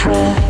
control.